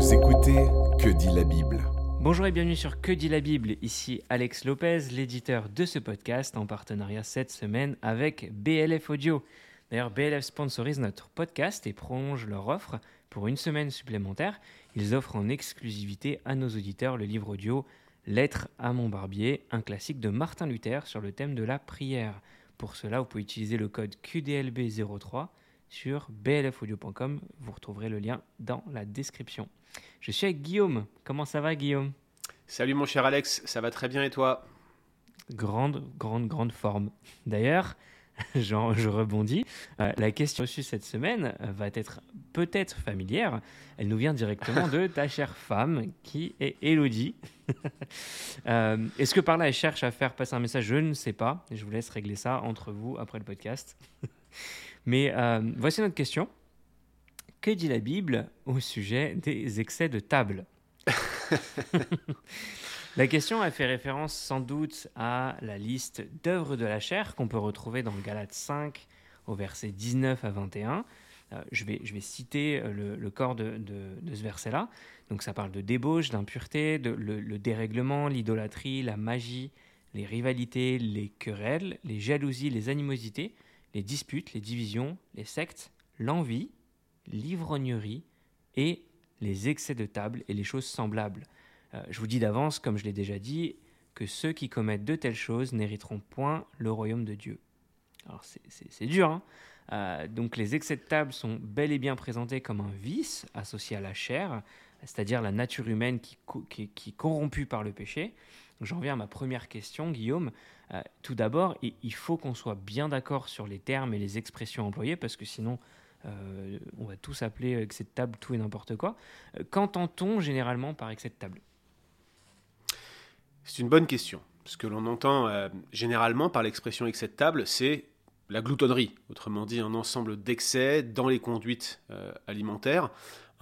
Vous écoutez Que dit la Bible Bonjour et bienvenue sur Que dit la Bible, ici Alex Lopez, l'éditeur de ce podcast en partenariat cette semaine avec BLF Audio. D'ailleurs, BLF sponsorise notre podcast et prolonge leur offre pour une semaine supplémentaire. Ils offrent en exclusivité à nos auditeurs le livre audio Lettre à mon barbier, un classique de Martin Luther sur le thème de la prière. Pour cela, vous pouvez utiliser le code QDLB03 sur blfaudio.com. Vous retrouverez le lien dans la description. Je suis avec Guillaume. Comment ça va, Guillaume? Salut mon cher Alex, ça va très bien et toi? Grande, grande, grande forme. D'ailleurs, je, rebondis. Euh, la question reçue cette semaine va être peut-être familière. Elle nous vient directement de ta chère femme, qui est Elodie. Euh, Est-ce que par là, elle cherche à faire passer un message? Je ne sais pas. Je vous laisse régler ça entre vous après le podcast. Mais euh, voici notre question. Que dit la Bible au sujet des excès de table? La question a fait référence sans doute à la liste d'œuvres de la chair qu'on peut retrouver dans Galates 5 au verset 19 à 21. Euh, je, vais, je vais citer euh, le, le corps de, de- de ce verset-là. Donc ça parle de débauche, d'impureté, de le, le dérèglement, l'idolâtrie, la magie, les rivalités, les querelles, les jalousies, les animosités, les disputes, les divisions, les sectes, l'envie, l'ivrognerie et les excès de table et les choses semblables. Euh, je vous dis d'avance, comme je l'ai déjà dit, que ceux qui commettent de telles choses n'hériteront point le royaume de Dieu. Alors c'est- dur, hein Euh, donc les excès de table sont bel et bien présentés comme un vice associé à la chair, c'est-à-dire la nature humaine qui- qui est corrompue par le péché. J'en viens à ma première question, Guillaume. Euh, tout d'abord, il faut qu'on soit bien d'accord sur les termes et les expressions employées, parce que sinon, euh, on va tous appeler excès de table tout et n'importe quoi. Euh, Qu'entend-on généralement par excès de table? C'est une bonne question. Ce que l'on entend généralement par l'expression excès de table, c'est la gloutonnerie, autrement dit un ensemble d'excès dans les conduites alimentaires.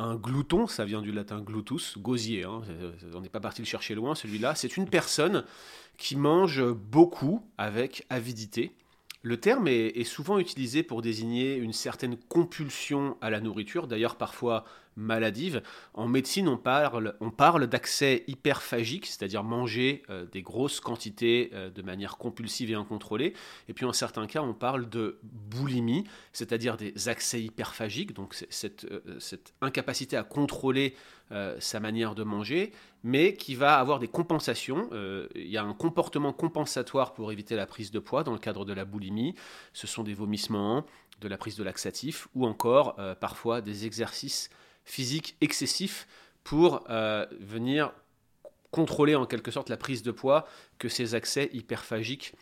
Un glouton, ça vient du latin glutus, gosier, hein, on n'est pas parti le chercher loin celui-là, c'est une personne qui mange beaucoup avec avidité. Le terme est souvent utilisé pour désigner une certaine compulsion à la nourriture, d'ailleurs parfois maladive. En médecine, on parle, d'accès hyperphagique, c'est-à-dire manger euh, des grosses quantités euh, de manière compulsive et incontrôlée. Et puis en certains cas, on parle de boulimie, c'est-à-dire des accès hyperphagiques, donc cette, euh, cette incapacité à contrôler sa manière de manger, mais qui va avoir des compensations. Il y a un comportement compensatoire pour éviter la prise de poids dans le cadre de la boulimie. Ce sont des vomissements, de la prise de laxatifs ou encore parfois des exercices physiques excessifs pour euh, venir contrôler en quelque sorte la prise de poids que ces accès hyperphagiques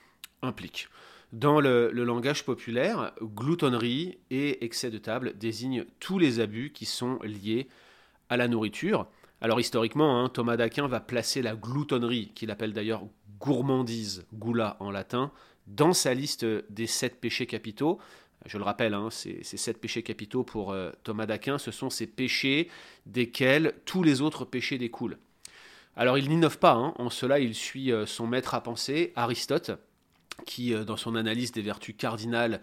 impliquent. Dans le, langage populaire, gloutonnerie et excès de table désignent tous les abus qui sont liés à la nourriture. Alors historiquement, hein, Thomas d'Aquin va placer la gloutonnerie, qu'il appelle d'ailleurs gourmandise, gula en latin, dans sa liste des sept péchés capitaux. Je le rappelle, hein, ces, sept péchés capitaux pour euh, Thomas d'Aquin, ce sont ces péchés desquels tous les autres péchés découlent. Alors il n'innove pas, hein, en cela il suit euh, son maître à penser, Aristote, qui, euh, dans son analyse des vertus cardinales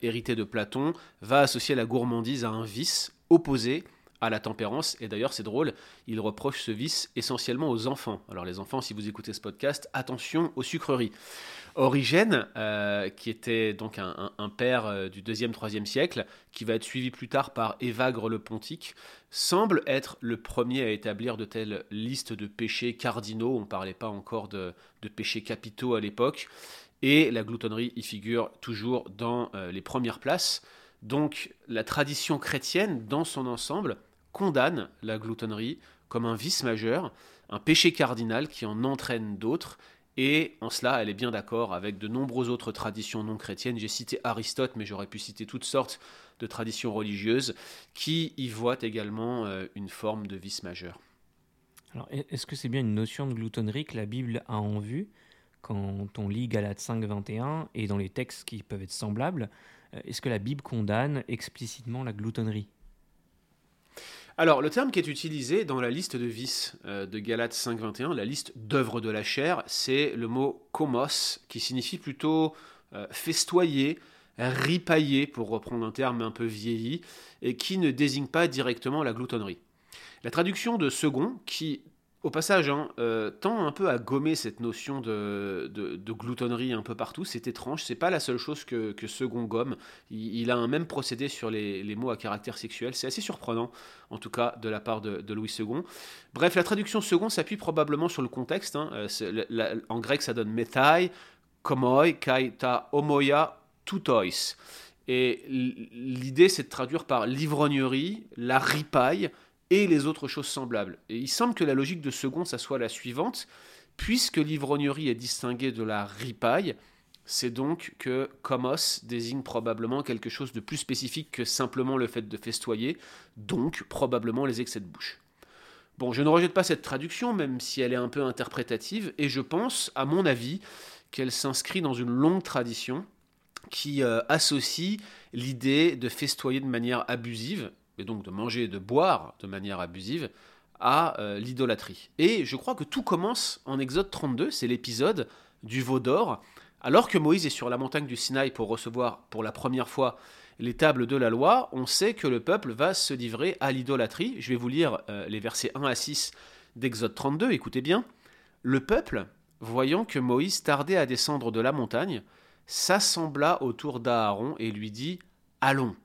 héritées de Platon, va associer la gourmandise à un vice opposé à la tempérance. Et d'ailleurs, c'est drôle, il reproche ce vice essentiellement aux enfants. Alors les enfants, si vous écoutez ce podcast, attention aux sucreries. Origène, euh, qui était donc un, père euh, du 2e, 3e siècle, qui va être suivi plus tard par Évagre le Pontique, semble être le premier à établir de telles listes de péchés cardinaux. On ne parlait pas encore de, de péchés capitaux à l'époque. Et la gloutonnerie y figure toujours dans euh, les premières places. Donc la tradition chrétienne, dans son ensemble, condamne la gloutonnerie comme un vice majeur, un péché cardinal qui en entraîne d'autres. Et en cela, elle est bien d'accord avec de nombreuses autres traditions non chrétiennes. J'ai cité Aristote, mais j'aurais pu citer toutes sortes de traditions religieuses qui y voient également euh, une forme de vice majeur. Alors, est- est-ce que c'est bien une notion de gloutonnerie que la Bible a en vue quand on lit Galates 5, 21 et dans les textes qui peuvent être semblables euh, Est-ce que la Bible condamne explicitement la gloutonnerie? Alors, le terme qui est utilisé dans la liste de vices euh, de Galates 5.21, la liste d'œuvres de la chair, c'est le mot komos, qui signifie plutôt euh, festoyer, ripailler, pour reprendre un terme un peu vieilli, et qui ne désigne pas directement la gloutonnerie. La traduction de second, qui au passage, hein, euh, tend un peu à gommer cette notion de, gloutonnerie un peu partout. C'est étrange, c'est pas la seule chose que, Second gomme. Il, a un même procédé sur les, mots à caractère sexuel. C'est assez surprenant, en tout cas, de la part de, Louis II. Bref, la traduction Second s'appuie probablement sur le contexte. Hein. Euh, en grec, ça donne methai, komoi, kai ta homoia, tutois. Et l'idée, c'est de traduire par l'ivrognerie, la ripaille, et les autres choses semblables. Et il semble que la logique de second, ça soit la suivante, puisque l'ivrognerie est distinguée de la ripaille, c'est donc que comos désigne probablement quelque chose de plus spécifique que simplement le fait de festoyer, donc probablement les excès de bouche. Bon, je ne rejette pas cette traduction, même si elle est un peu interprétative, et je pense, à mon avis, qu'elle s'inscrit dans une longue tradition qui euh, associe l'idée de festoyer de manière abusive, et donc de manger et de boire de manière abusive, à euh, l'idolâtrie. Et je crois que tout commence en Exode 32, c'est l'épisode du veau d'or, alors que Moïse est sur la montagne du Sinaï pour recevoir pour la première fois les tables de la loi, on sait que le peuple va se livrer à l'idolâtrie. Je vais vous lire euh, les versets 1 à 6 d'Exode 32, écoutez bien. Le peuple, voyant que Moïse tardait à descendre de la montagne, s'assembla autour d'Aaron et lui dit Allons,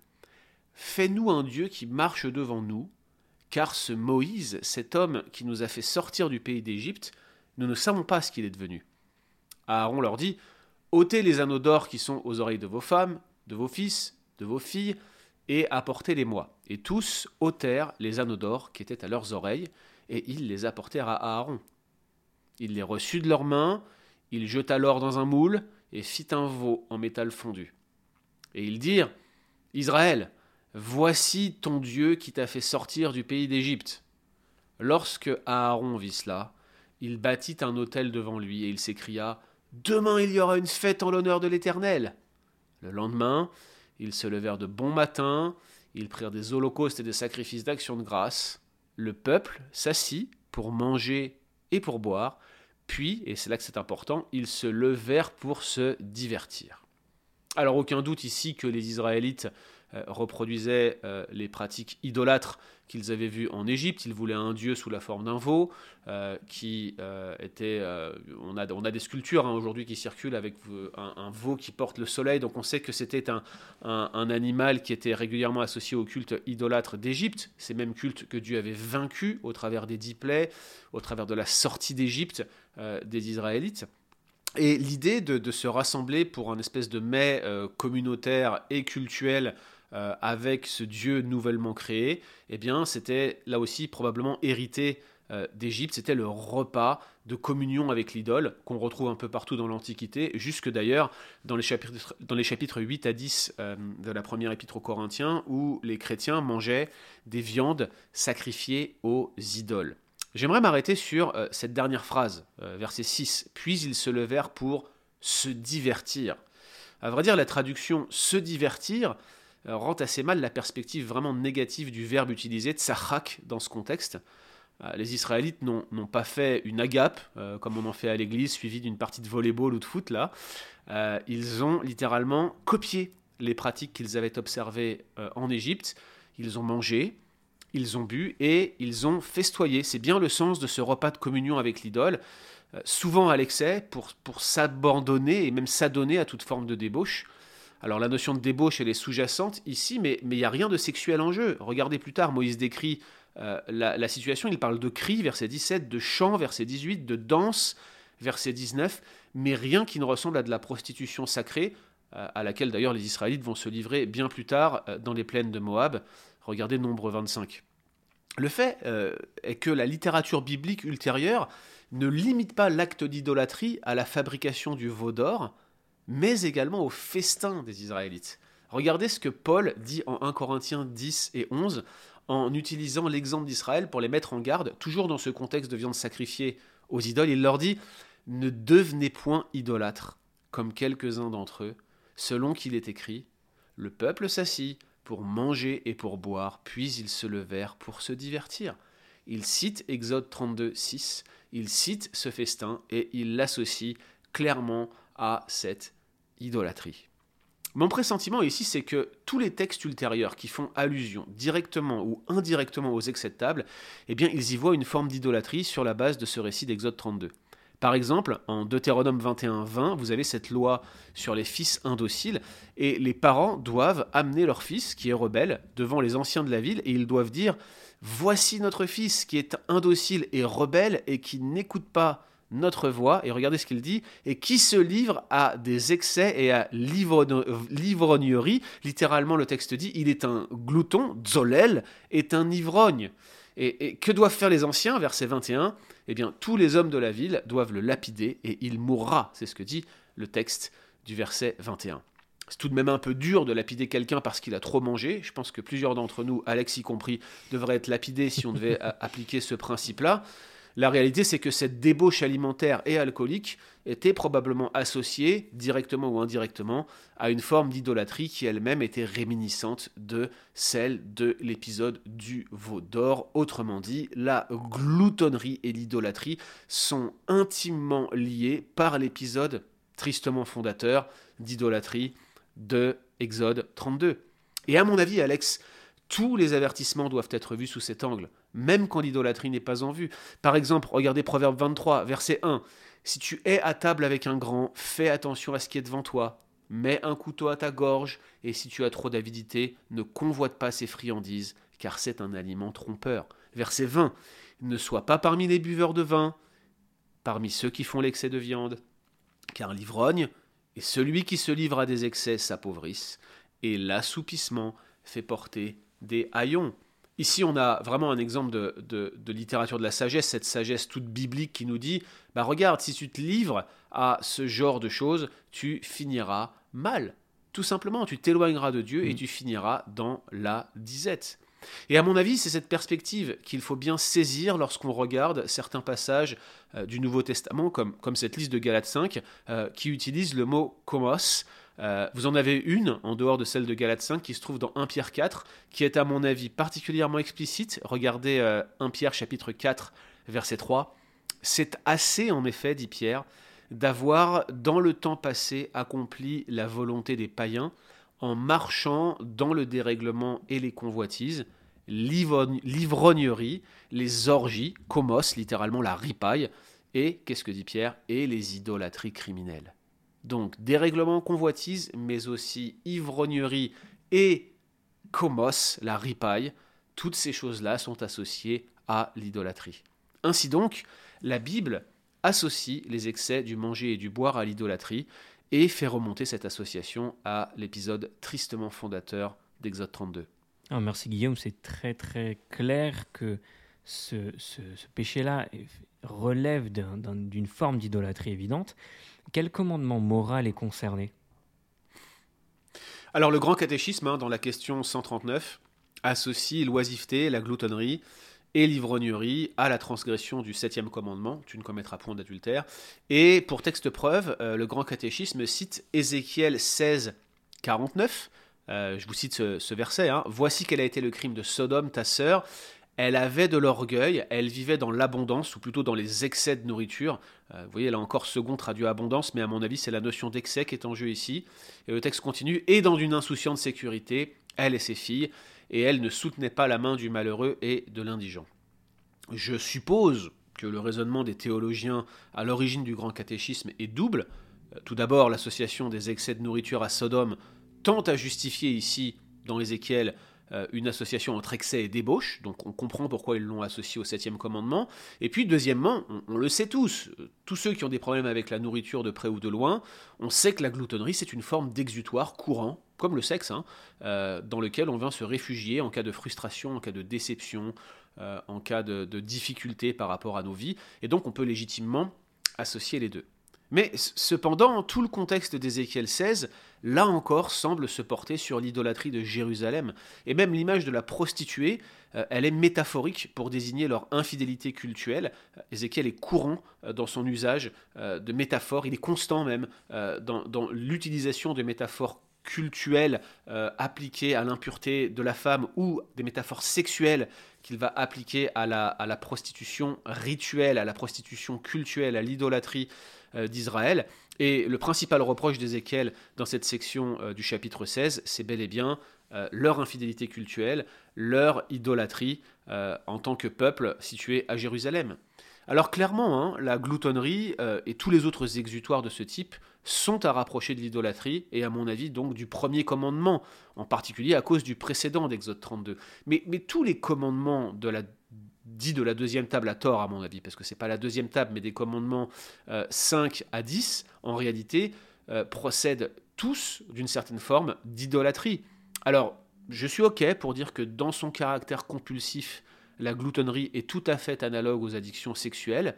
Fais-nous un Dieu qui marche devant nous, car ce Moïse, cet homme qui nous a fait sortir du pays d'Égypte, nous ne savons pas ce qu'il est devenu. Aaron leur dit ôtez les anneaux d'or qui sont aux oreilles de vos femmes, de vos fils, de vos filles, et apportez-les-moi. Et tous ôtèrent les anneaux d'or qui étaient à leurs oreilles, et ils les apportèrent à Aaron. Il les reçut de leurs mains, il jeta l'or dans un moule, et fit un veau en métal fondu. Et ils dirent Israël, Voici ton Dieu qui t'a fait sortir du pays d'Égypte. Lorsque Aaron vit cela, il bâtit un autel devant lui et il s'écria Demain il y aura une fête en l'honneur de l'Éternel. Le lendemain, ils se levèrent de bon matin, ils prirent des holocaustes et des sacrifices d'action de grâce. Le peuple s'assit pour manger et pour boire, puis, et c'est là que c'est important, ils se levèrent pour se divertir. Alors aucun doute ici que les Israélites reproduisaient euh, les pratiques idolâtres qu'ils avaient vues en Égypte. Ils voulaient un dieu sous la forme d'un veau, euh, qui était... on, a, on a des sculptures hein, aujourd'hui qui circulent avec un, veau qui porte le soleil, donc on sait que c'était un, un, animal qui était régulièrement associé au culte idolâtre d'Égypte, ces mêmes cultes que Dieu avait vaincus au travers des dix plaies, au travers de la sortie d'Égypte des Israélites. Et l'idée de, de, se rassembler pour un espèce de mets communautaire et cultuel euh, avec ce Dieu nouvellement créé, eh bien, c'était là aussi probablement hérité euh, d'Égypte. C'était le repas de communion avec l'idole qu'on retrouve un peu partout dans l'Antiquité, jusque d'ailleurs dans, les chapitres, dans les chapitres 8 à 10 euh, de la première épître aux Corinthiens, où les chrétiens mangeaient des viandes sacrifiées aux idoles. J'aimerais m'arrêter sur cette dernière phrase, verset 6. Puis ils se levèrent pour se divertir. À vrai dire, la traduction se divertir rend assez mal la perspective vraiment négative du verbe utilisé, tsachak, dans ce contexte. Euh, les Israélites n'ont pas fait une agape, euh, comme on en fait à l'église, suivie d'une partie de volleyball ou de foot, là. ils ont littéralement copié les pratiques qu'ils avaient observées en Égypte. Ils ont mangé, ils ont bu et ils ont festoyé. C'est bien le sens de ce repas de communion avec l'idole, souvent à l'excès, pour, pour s'abandonner et même s'adonner à toute forme de débauche. Alors la notion de débauche, elle est sous-jacente ici, mais il n'y a rien de sexuel en jeu. Regardez plus tard, Moïse décrit euh, la, situation, il parle de cris, verset 17, de chant, verset 18, de danse, verset 19, mais rien qui ne ressemble à de la prostitution sacrée, euh, à laquelle d'ailleurs les Israélites vont se livrer bien plus tard euh, dans les plaines de Moab. Regardez Nombre 25. Le fait est que la littérature biblique ultérieure ne limite pas l'acte d'idolâtrie à la fabrication du veau d'or, mais également au festin des Israélites. Regardez ce que Paul dit en 1 Corinthiens 10 et 11 en utilisant l'exemple d'Israël pour les mettre en garde, toujours dans ce contexte de viande sacrifiée aux idoles. Il leur dit Ne devenez point idolâtres, comme quelques-uns d'entre eux, selon qu'il est écrit Le peuple s'assit pour manger et pour boire, puis ils se levèrent pour se divertir. Il cite Exode 32, 6, il cite ce festin et il l'associe clairement à cette idolâtrie. Mon pressentiment ici, c'est que tous les textes ultérieurs qui font allusion directement ou indirectement aux excès de table, eh bien, ils y voient une forme d'idolâtrie sur la base de ce récit d'Exode 32. Par exemple, en Deutéronome 21, 20, vous avez cette loi sur les fils indociles, et les parents doivent amener leur fils, qui est rebelle, devant les anciens de la ville, et ils doivent dire Voici notre fils qui est indocile et rebelle et qui n'écoute pas notre voix, et regardez ce qu'il dit, et qui se livre à des excès et à l'ivrognerie? Littéralement, le texte dit, il est un glouton, Zolel est un ivrogne. Et, que doivent faire les anciens? Verset 21, eh bien, tous les hommes de la ville doivent le lapider, et il mourra. C'est ce que dit le texte du verset 21. C'est tout de même un peu dur de lapider quelqu'un parce qu'il a trop mangé. Je pense que plusieurs d'entre nous, Alex y compris, devraient être lapidés si on devait appliquer ce principe-là. La réalité, c'est que cette débauche alimentaire et alcoolique était probablement associée, directement ou indirectement, à une forme d'idolâtrie qui elle-même était réminiscente de celle de l'épisode du veau d'or. Autrement dit, la gloutonnerie et l'idolâtrie sont intimement liées par l'épisode tristement fondateur d'idolâtrie de Exode 32. Et à mon avis, Alex, tous les avertissements doivent être vus sous cet angle même quand l'idolâtrie n'est pas en vue. Par exemple, regardez Proverbe 23, verset 1. Si tu es à table avec un grand, fais attention à ce qui est devant toi. Mets un couteau à ta gorge, et si tu as trop d'avidité, ne convoite pas ses friandises, car c'est un aliment trompeur. Verset 20. Ne sois pas parmi les buveurs de vin, parmi ceux qui font l'excès de viande, car l'ivrogne et celui qui se livre à des excès s'appauvrissent, et l'assoupissement fait porter des haillons. Ici, on a vraiment un exemple de, littérature de la sagesse, cette sagesse toute biblique qui nous dit, bah regarde, si tu te livres à ce genre de choses, tu finiras mal. Tout simplement, tu t'éloigneras de Dieu et mm. tu finiras dans la disette. Et à mon avis, c'est cette perspective qu'il faut bien saisir lorsqu'on regarde certains passages euh, du Nouveau Testament, comme, comme cette liste de Galates 5, euh, qui utilise le mot komos, euh, vous en avez une, en dehors de celle de Galate 5, qui se trouve dans 1 Pierre 4, qui est à mon avis particulièrement explicite. Regardez 1 euh, Pierre chapitre 4, verset 3. C'est assez, en effet, dit Pierre, d'avoir, dans le temps passé, accompli la volonté des païens, en marchant dans le dérèglement et les convoitises, l'ivrognerie, les orgies, comos, littéralement la ripaille, et, qu'est-ce que dit Pierre, et les idolâtries criminelles. Donc dérèglement, convoitise, mais aussi ivrognerie et comos, la ripaille, toutes ces choses-là sont associées à l'idolâtrie. Ainsi donc, la Bible associe les excès du manger et du boire à l'idolâtrie et fait remonter cette association à l'épisode tristement fondateur d'Exode 32. Ah, merci Guillaume, c'est très très clair que ce, ce péché-là relève d'une forme d'idolâtrie évidente. Quel commandement moral est concerné? Alors le grand catéchisme, hein, dans la question 139, associe l'oisiveté, la gloutonnerie et l'ivrognerie à la transgression du septième commandement, tu ne commettras point d'adultère. Et pour texte preuve, euh, le grand catéchisme cite Ézéchiel 16, 49. Euh, je vous cite ce, verset. Hein. Voici quel a été le crime de Sodome, ta sœur. Elle avait de l'orgueil, elle vivait dans l'abondance, ou plutôt dans les excès de nourriture. Euh, vous voyez, là encore, second traduit abondance, mais à mon avis, c'est la notion d'excès qui est en jeu ici. Et le texte continue, et dans une insouciante sécurité, elle et ses filles, et elle ne soutenait pas la main du malheureux et de l'indigent. Je suppose que le raisonnement des théologiens à l'origine du grand catéchisme est double. Euh, tout d'abord, l'association des excès de nourriture à Sodome tente à justifier ici, dans Ézéchiel, euh, une association entre excès et débauche, donc on comprend pourquoi ils l'ont associé au septième commandement. Et puis deuxièmement, on, le sait tous, euh, tous ceux qui ont des problèmes avec la nourriture de près ou de loin, on sait que la gloutonnerie c'est une forme d'exutoire courant, comme le sexe, hein, euh, dans lequel on vient se réfugier en cas de frustration, en cas de déception, en cas de, de difficulté par rapport à nos vies, et donc on peut légitimement associer les deux. Mais cependant, tout le contexte d'Ézéchiel 16, là encore, semble se porter sur l'idolâtrie de Jérusalem. Et même l'image de la prostituée, euh, elle est métaphorique pour désigner leur infidélité cultuelle. Euh, Ézéchiel est courant euh, dans son usage de métaphores, il est constant même dans, l'utilisation de métaphores cultuelles appliquées à l'impureté de la femme ou des métaphores sexuelles qu'il va appliquer à la, à la prostitution rituelle, à la prostitution cultuelle, à l'idolâtrie d'Israël. Et le principal reproche d'Ézéchiel dans cette section du chapitre 16, c'est bel et bien leur infidélité cultuelle, leur idolâtrie en tant que peuple situé à Jérusalem. Alors clairement, hein, la gloutonnerie euh, et tous les autres exutoires de ce type sont à rapprocher de l'idolâtrie et à mon avis donc du premier commandement, en particulier à cause du précédent d'Exode 32. Mais, tous les commandements de la dits de la deuxième table à tort à mon avis, parce que c'est pas la deuxième table, mais des commandements 5 euh, à 10, en réalité, euh, procèdent tous d'une certaine forme d'idolâtrie. Alors, je suis OK pour dire que dans son caractère compulsif, la gloutonnerie est tout à fait analogue aux addictions sexuelles.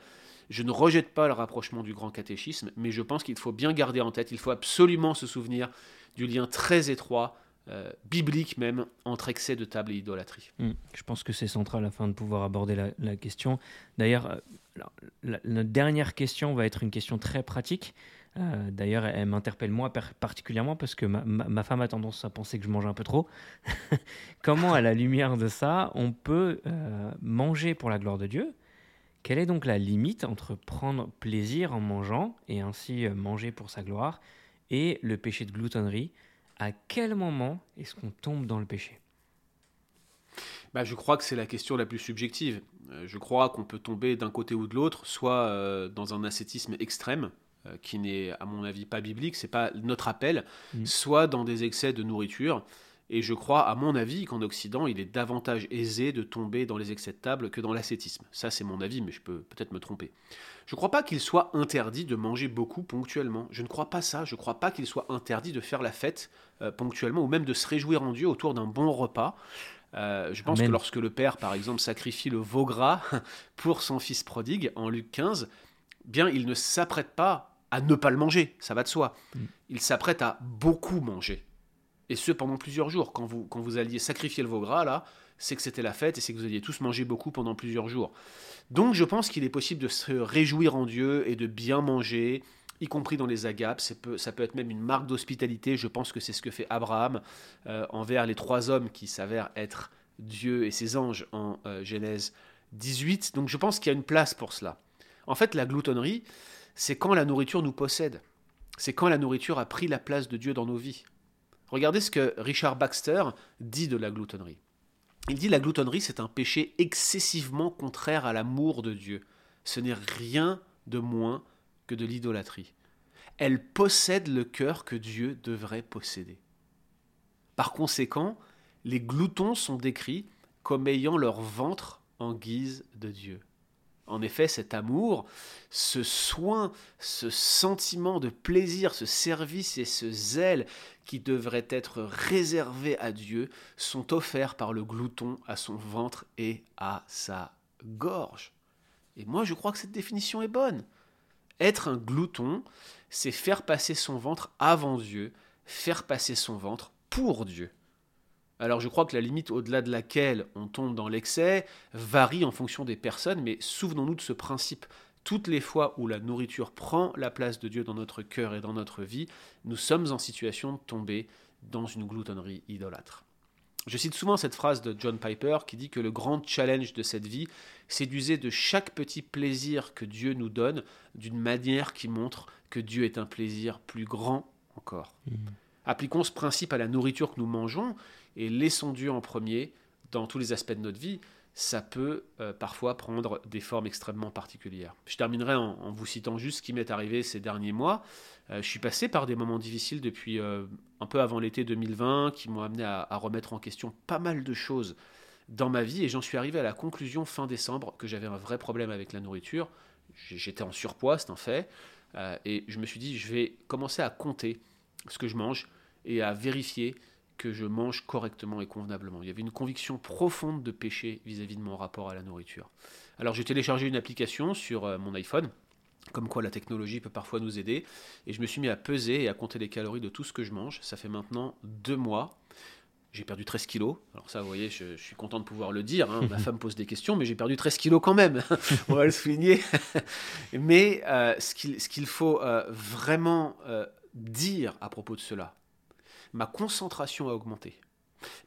Je ne rejette pas le rapprochement du grand catéchisme, mais je pense qu'il faut bien garder en tête, il faut absolument se souvenir du lien très étroit, euh, biblique même, entre excès de table et idolâtrie. Hmm. je pense que c'est central afin de pouvoir aborder la, question. D'ailleurs, euh, notre dernière question va être une question très pratique. Euh, d'ailleurs, elle, m'interpelle moi particulièrement parce que ma, femme a tendance à penser que je mange un peu trop. Comment, à la lumière de ça, on peut manger pour la gloire de Dieu? Quelle est donc la limite entre prendre plaisir en mangeant et ainsi manger pour sa gloire et le péché de gloutonnerie? À quel moment est-ce qu'on tombe dans le péché? Bah, je crois que c'est la question la plus subjective. Je crois qu'on peut tomber d'un côté ou de l'autre, soit dans un ascétisme extrême, euh, qui n'est à mon avis pas biblique, c'est pas notre appel, mm. soit dans des excès de nourriture. Et je crois, à mon avis, qu'en Occident, il est davantage aisé de tomber dans les excès de table que dans l'ascétisme. Ça, c'est mon avis, mais je peux peut-être me tromper. Je ne crois pas qu'il soit interdit de manger beaucoup ponctuellement. Je ne crois pas ça. Je ne crois pas qu'il soit interdit de faire la fête euh, ponctuellement ou même de se réjouir en Dieu autour d'un bon repas. Euh, je pense que lorsque le père, par exemple, sacrifie le veau gras pour son fils prodigue en Luc 15, bien, il ne s'apprête pas à ne pas le manger, ça va de soi. Mm. Il s'apprête à beaucoup manger. Et ce, pendant plusieurs jours. Quand vous, quand vous alliez sacrifier le veau gras, là, c'est que c'était la fête et c'est que vous alliez tous manger beaucoup pendant plusieurs jours. Donc je pense qu'il est possible de se réjouir en Dieu et de bien manger, y compris dans les agapes. Ça peut, ça peut être même une marque d'hospitalité. Je pense que c'est ce que fait Abraham euh, envers les trois hommes qui s'avèrent être Dieu et ses anges en euh, Genèse 18. Donc je pense qu'il y a une place pour cela. En fait, la gloutonnerie, c'est quand la nourriture nous possède. C'est quand la nourriture a pris la place de Dieu dans nos vies. Regardez ce que Richard Baxter dit de la gloutonnerie. Il dit la gloutonnerie, c'est un péché excessivement contraire à l'amour de Dieu. Ce n'est rien de moins que de l'idolâtrie. Elle possède le cœur que Dieu devrait posséder. Par conséquent, les gloutons sont décrits comme ayant leur ventre en guise de Dieu. En effet, cet amour, ce soin, ce sentiment de plaisir, ce service et ce zèle qui devraient être réservés à Dieu sont offerts par le glouton à son ventre et à sa gorge. Et moi, je crois que cette définition est bonne. Être un glouton, c'est faire passer son ventre avant Dieu, faire passer son ventre pour Dieu. Alors je crois que la limite au-delà de laquelle on tombe dans l'excès varie en fonction des personnes, mais souvenons-nous de ce principe. Toutes les fois où la nourriture prend la place de Dieu dans notre cœur et dans notre vie, nous sommes en situation de tomber dans une gloutonnerie idolâtre. Je cite souvent cette phrase de John Piper qui dit que le grand challenge de cette vie, c'est d'user de chaque petit plaisir que Dieu nous donne d'une manière qui montre que Dieu est un plaisir plus grand encore. Mmh. Appliquons ce principe à la nourriture que nous mangeons et laissons Dieu en premier dans tous les aspects de notre vie. Ça peut euh, parfois prendre des formes extrêmement particulières. Je terminerai en, vous citant juste ce qui m'est arrivé ces derniers mois. Euh, je suis passé par des moments difficiles depuis euh, un peu avant l'été 2020 qui m'ont amené à, remettre en question pas mal de choses dans ma vie et j'en suis arrivé à la conclusion fin décembre que j'avais un vrai problème avec la nourriture. J'étais en surpoids, c'est un fait. et je me suis dit, je vais commencer à compter ce que je mange et à vérifier que je mange correctement et convenablement. Il y avait une conviction profonde de péché vis-à-vis de mon rapport à la nourriture. Alors j'ai téléchargé une application sur euh, mon iPhone, comme quoi la technologie peut parfois nous aider, et je me suis mis à peser et à compter les calories de tout ce que je mange. Ça fait maintenant deux mois. J'ai perdu 13 kilos. Alors ça, vous voyez, je, suis content de pouvoir le dire. Hein. Ma femme pose des questions, mais j'ai perdu 13 kilos quand même. On va le souligner. mais euh, ce qu'il faut euh, vraiment dire à propos de cela, ma concentration a augmenté,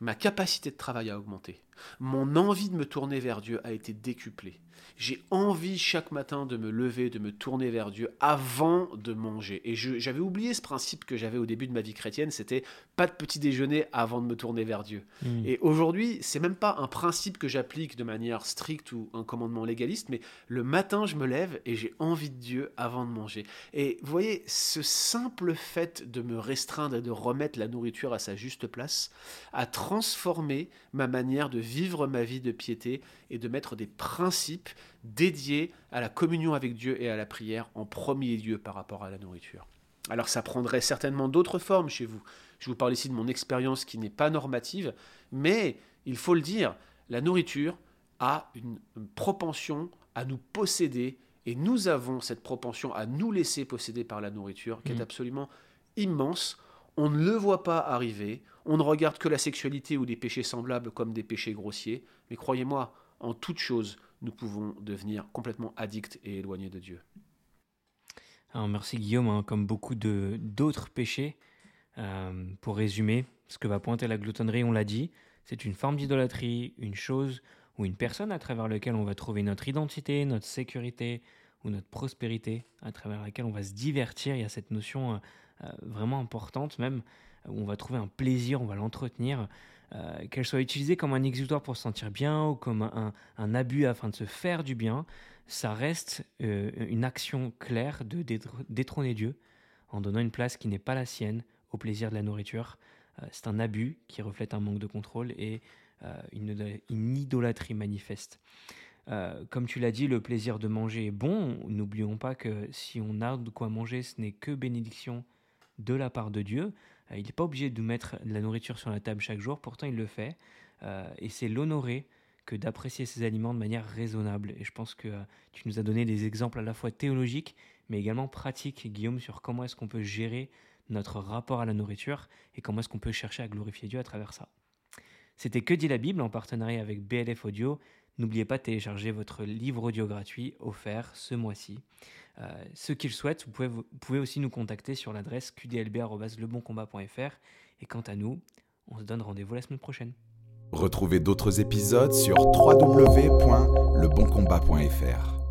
ma capacité de travail a augmenté, Mon envie de me tourner vers Dieu a été décuplée. J'ai envie chaque matin de me lever, de me tourner vers Dieu avant de manger. Et j'avais oublié ce principe que j'avais au début de ma vie chrétienne, c'était pas de petit déjeuner avant de me tourner vers Dieu. Hmm. Et aujourd'hui, c'est même pas un principe que j'applique de manière stricte ou un commandement légaliste, mais le matin, je me lève et j'ai envie de Dieu avant de manger. Et vous voyez, ce simple fait de me restreindre et de remettre la nourriture à sa juste place a transformé ma manière de vivre ma vie de piété et de mettre des principes dédiés à la communion avec Dieu et à la prière en premier lieu par rapport à la nourriture. Alors ça prendrait certainement d'autres formes chez vous. Je vous parle ici de mon expérience qui n'est pas normative, mais il faut le dire, la nourriture a une propension à nous posséder et nous avons cette propension à nous laisser posséder par la nourriture qui est mmh. absolument immense. On ne le voit pas arriver, on ne regarde que la sexualité ou des péchés semblables comme des péchés grossiers, mais croyez-moi, en toute chose, nous pouvons devenir complètement addicts et éloignés de Dieu. Alors merci Guillaume, hein, comme beaucoup d'autres péchés, euh, pour résumer, ce que va pointer la gloutonnerie, on l'a dit, c'est une forme d'idolâtrie, une chose ou une personne à travers laquelle on va trouver notre identité, notre sécurité ou notre prospérité, à travers laquelle on va se divertir. Il y a cette notion euh, vraiment importante même, où on va trouver un plaisir, on va l'entretenir. Euh, qu'elle soit utilisée comme un exutoire pour se sentir bien ou comme un, abus afin de se faire du bien, ça reste euh, une action claire de détrôner Dieu en donnant une place qui n'est pas la sienne au plaisir de la nourriture. Euh, c'est un abus qui reflète un manque de contrôle et une, une, idolâtrie manifeste. comme tu l'as dit, le plaisir de manger est bon. N'oublions pas que si on a de quoi manger, ce n'est que bénédiction de la part de Dieu. Euh, il n'est pas obligé de mettre de la nourriture sur la table chaque jour, pourtant il le fait. Euh, et c'est l'honorer que d'apprécier ces aliments de manière raisonnable. Et je pense que euh, tu nous as donné des exemples à la fois théologiques, mais également pratiques, Guillaume, sur comment est-ce qu'on peut gérer notre rapport à la nourriture et comment est-ce qu'on peut chercher à glorifier Dieu à travers ça. C'était Que dit la Bible en partenariat avec BLF Audio. N'oubliez pas de télécharger votre livre audio gratuit offert ce mois-ci. Euh, ceux qui le souhaitent, vous pouvez, vous pouvez aussi nous contacter sur l'adresse qdlb.leboncombat.fr. Et quant à nous, on se donne rendez-vous la semaine prochaine. Retrouvez d'autres épisodes sur www.leboncombat.fr.